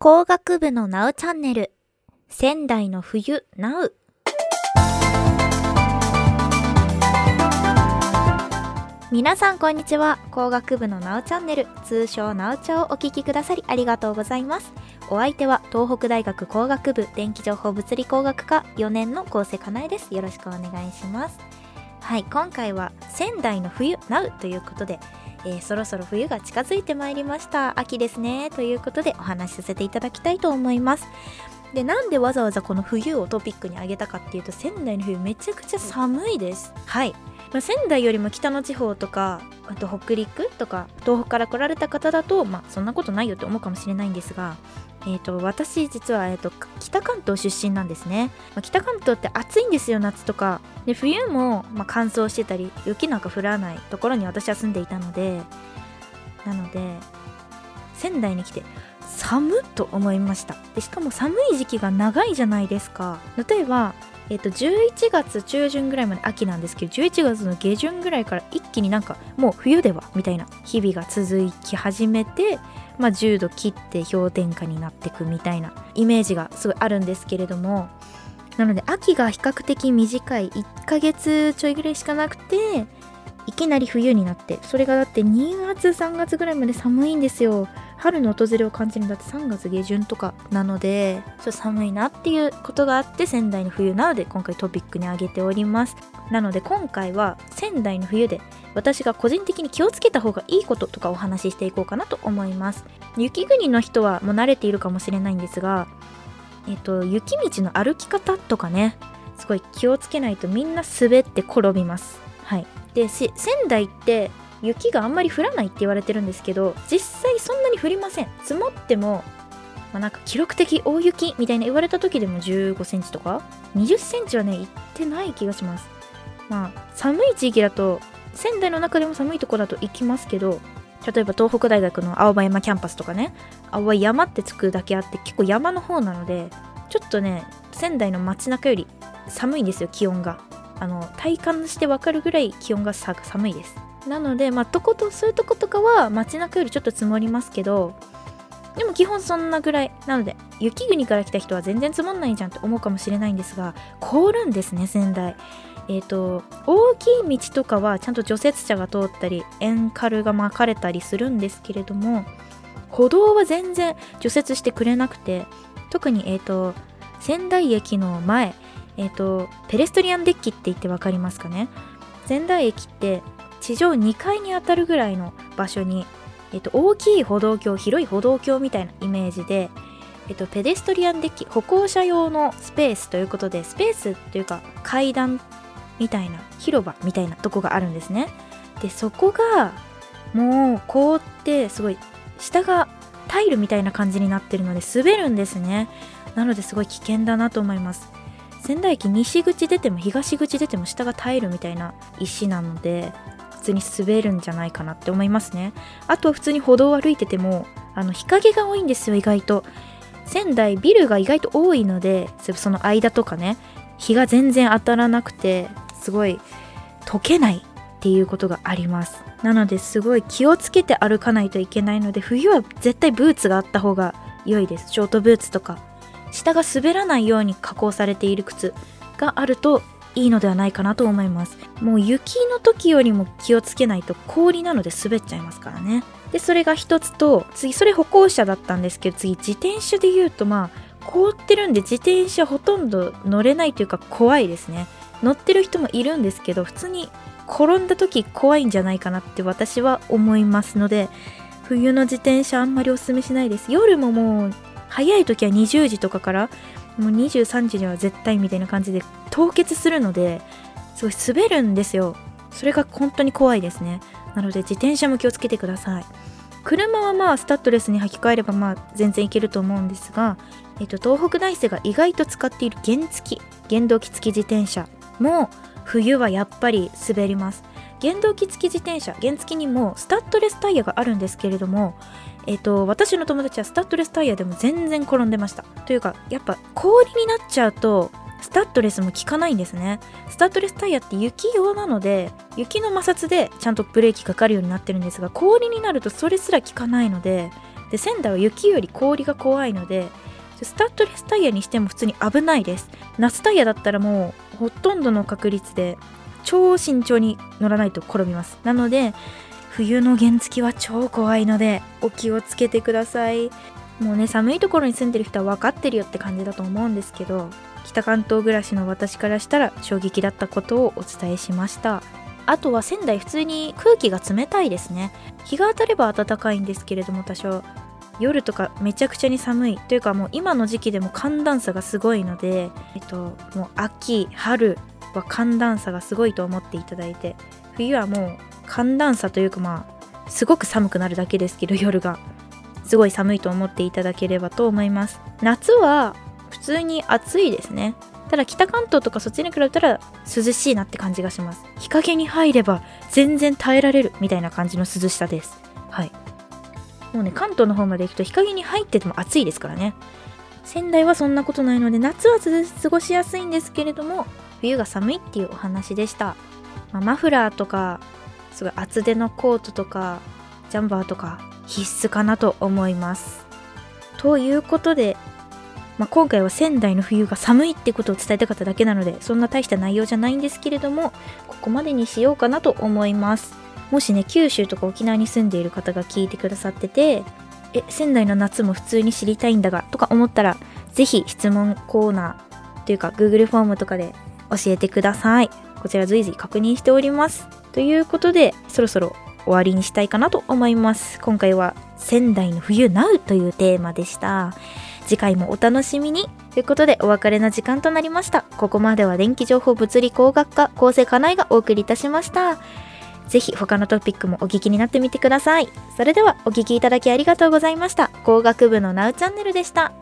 工学部のナウチャンネル。仙台の冬ナウ皆さんこんにちは。工学部のナウチャンネル。通称ナウチャをお聞きくださりありがとうございます。お相手は東北大学工学部電気情報物理工学科4年の高瀬かなえです。よろしくお願いします。はい今回は仙台の冬ナウということでえー、そろそろ冬が近づいてまいりました。秋ですね。ということでお話しさせていただきたいと思います。でなんでわざわざこの冬をトピックに挙げたかっていうと仙台の冬めちゃくちゃ寒いです。はい。まあ、仙台よりも北の地方とかあと北陸とか東北から来られた方だとまあそんなことないよって思うかもしれないんですがえーと、私実は、えーと、北関東出身なんですね、まあ、北関東って暑いんですよ夏とか。で冬も、まあ、乾燥してたり雪なんか降らないところに私は住んでいたのでなので仙台に来て寒っと思いました。でしかも寒い時期が長いじゃないですか。例えばえっと、11月中旬ぐらいまで秋なんですけど11月の下旬ぐらいから一気になんかもう冬ではみたいな日々が続き始めて、まあ、10度切って氷点下になっていくみたいなイメージがすごいあるんですけれどもなので秋が比較的短い1ヶ月ちょいぐらいしかなくていきなり冬になってそれがだって2月3月ぐらいまで寒いんですよ。春の訪れを感じるんだって3月下旬とかなのでちょっと寒いなっていうことがあって仙台の冬なので今回トピックに挙げております。なので今回は仙台の冬で私が個人的に気をつけた方がいいこととかお話ししていこうかなと思います。雪国の人はもう慣れているかもしれないんですがえっと雪道の歩き方とかねすごい気をつけないとみんな滑って転びます。はい。で仙台って雪があんまり降らないって言われてるんですけど実際そん降りません。積もっても、まあ、なんか記録的大雪みたいな言われた時でも1 5センチとか？20センチはね行ってない気がします。まあ寒い地域だと仙台の中でも寒いとこだと行きますけど例えば東北大学の青葉山キャンパスとかね青葉山ってつくだけあって結構山の方なのでちょっとね仙台の街中より寒いんですよ気温が。あの体感してわかるぐらい気温が寒いです。なのでまあとことそういうとことかは街中よりちょっと積もりますけどでも基本そんなぐらいなので雪国から来た人は全然積もんないじゃんって思うかもしれないんですが凍るんですね仙台。えっ、ー、と大きい道とかはちゃんと除雪車が通ったり塩カルが巻かれたりするんですけれども歩道は全然除雪してくれなくて特にえっ、ー、と仙台駅の前えっ、ー、とペレストリアンデッキって言って分かりますかね？仙台駅って地上2階にあたるぐらいの場所に、えっと、大きい歩道橋広い歩道橋みたいなイメージで、えっと、ペデストリアンデッキ歩行者用のスペースということでスペースというか階段みたいな広場みたいなとこがあるんですね。でそこがもう凍ってすごい下がタイルみたいな感じになってるので滑るんですね。なのですごい危険だなと思います。仙台駅西口出ても東口出ても下がタイルみたいな石なので通に滑るんじゃないかなって思いますね。あとは普通に歩道を歩いててもあの日陰が多いんですよ意外と。仙台ビルが意外と多いのでその間とかね日が全然当たらなくてすごい溶けないっていうことがあります。なのですごい気をつけて歩かないといけないので冬は絶対ブーツがあった方が良いです。ショートブーツとか下が滑らないように加工されている靴があるといいのではないかなと思います。もう雪の時よりも気をつけないと氷なので滑っちゃいますからね。でそれが一つと次それ歩行者だったんですけど次自転車で言うとまあ凍ってるんで自転車ほとんど乗れないというか怖いですね。乗ってる人もいるんですけど普通に転んだ時怖いんじゃないかなって私は思いますので冬の自転車あんまりおすすめしないです。夜ももう早い時は20時とかからもう23時には絶対みたいな感じで凍結するのですごい滑るんですよ。それが本当に怖いですね。なので自転車も気をつけてください。車はまあスタッドレスに履き替えればまあ全然いけると思うんですが、えっと、東北大生が意外と使っている原付き原動機付き自転車も冬はやっぱり滑ります。原動機付き自転車原付きにもスタッドレスタイヤがあるんですけれどもえっ、と私の友達はスタッドレスタイヤでも全然転んでました。というかやっぱ氷になっちゃうとスタッドレスも効かないんですね。スタッドレスタイヤって雪用なので雪の摩擦でちゃんとブレーキかかるようになってるんですが氷になるとそれすら効かないのでで仙台は雪より氷が怖いのでスタッドレスタイヤにしても普通に危ないです。夏タイヤだったらもうほとんどの確率で超慎重に乗らないと転びます。なので冬の原付は超怖いのでお気をつけてください。もうね寒いところに住んでる人は分かってるよって感じだと思うんですけど北関東暮らしの私からしたら衝撃だったことをお伝えしました。あとは仙台普通に空気が冷たいですね。日が当たれば暖かいんですけれども多少。夜とかめちゃくちゃに寒いというかもう今の時期でも寒暖差がすごいのでえっともう秋春は寒暖差がすごいと思っていただいて冬はもう寒暖差というかまあすごく寒くなるだけですけど夜が。すごい寒いと思っていただければと思います。夏は普通に暑いですね。ただ北関東とかそっちに比べたら涼しいなって感じがします。日陰に入れば全然耐えられるみたいな感じの涼しさです。はい。もうね関東の方まで行くと日陰に入ってても暑いですからね。仙台はそんなことないので夏は過ごしやすいんですけれども冬が寒いっていうお話でした、まあ、マフラーとかすごい厚手のコートとかジャンバーとか必須かなと思います。ということで、まあ、今回は仙台の冬が寒いってことを伝えたかっただけなのでそんな大した内容じゃないんですけれどもここまでにしようかなと思います。もしね九州とか沖縄に住んでいる方が聞いてくださっててえ仙台の夏も普通に知りたいんだがとか思ったら是非質問コーナーというか Google フォームとかで教えてください。こちら随時確認しております。ということでそろそろ終わりにしたいかなと思います今回は仙台の冬 NOW というテーマでした次回もお楽しみにということでお別れの時間となりましたここまでは電気情報物理工学科構成課内がお送りいたしましたぜひ他のトピックもお聞きになってみてください。それではお聞きいただきありがとうございました。工学部のナウチャンネルでした。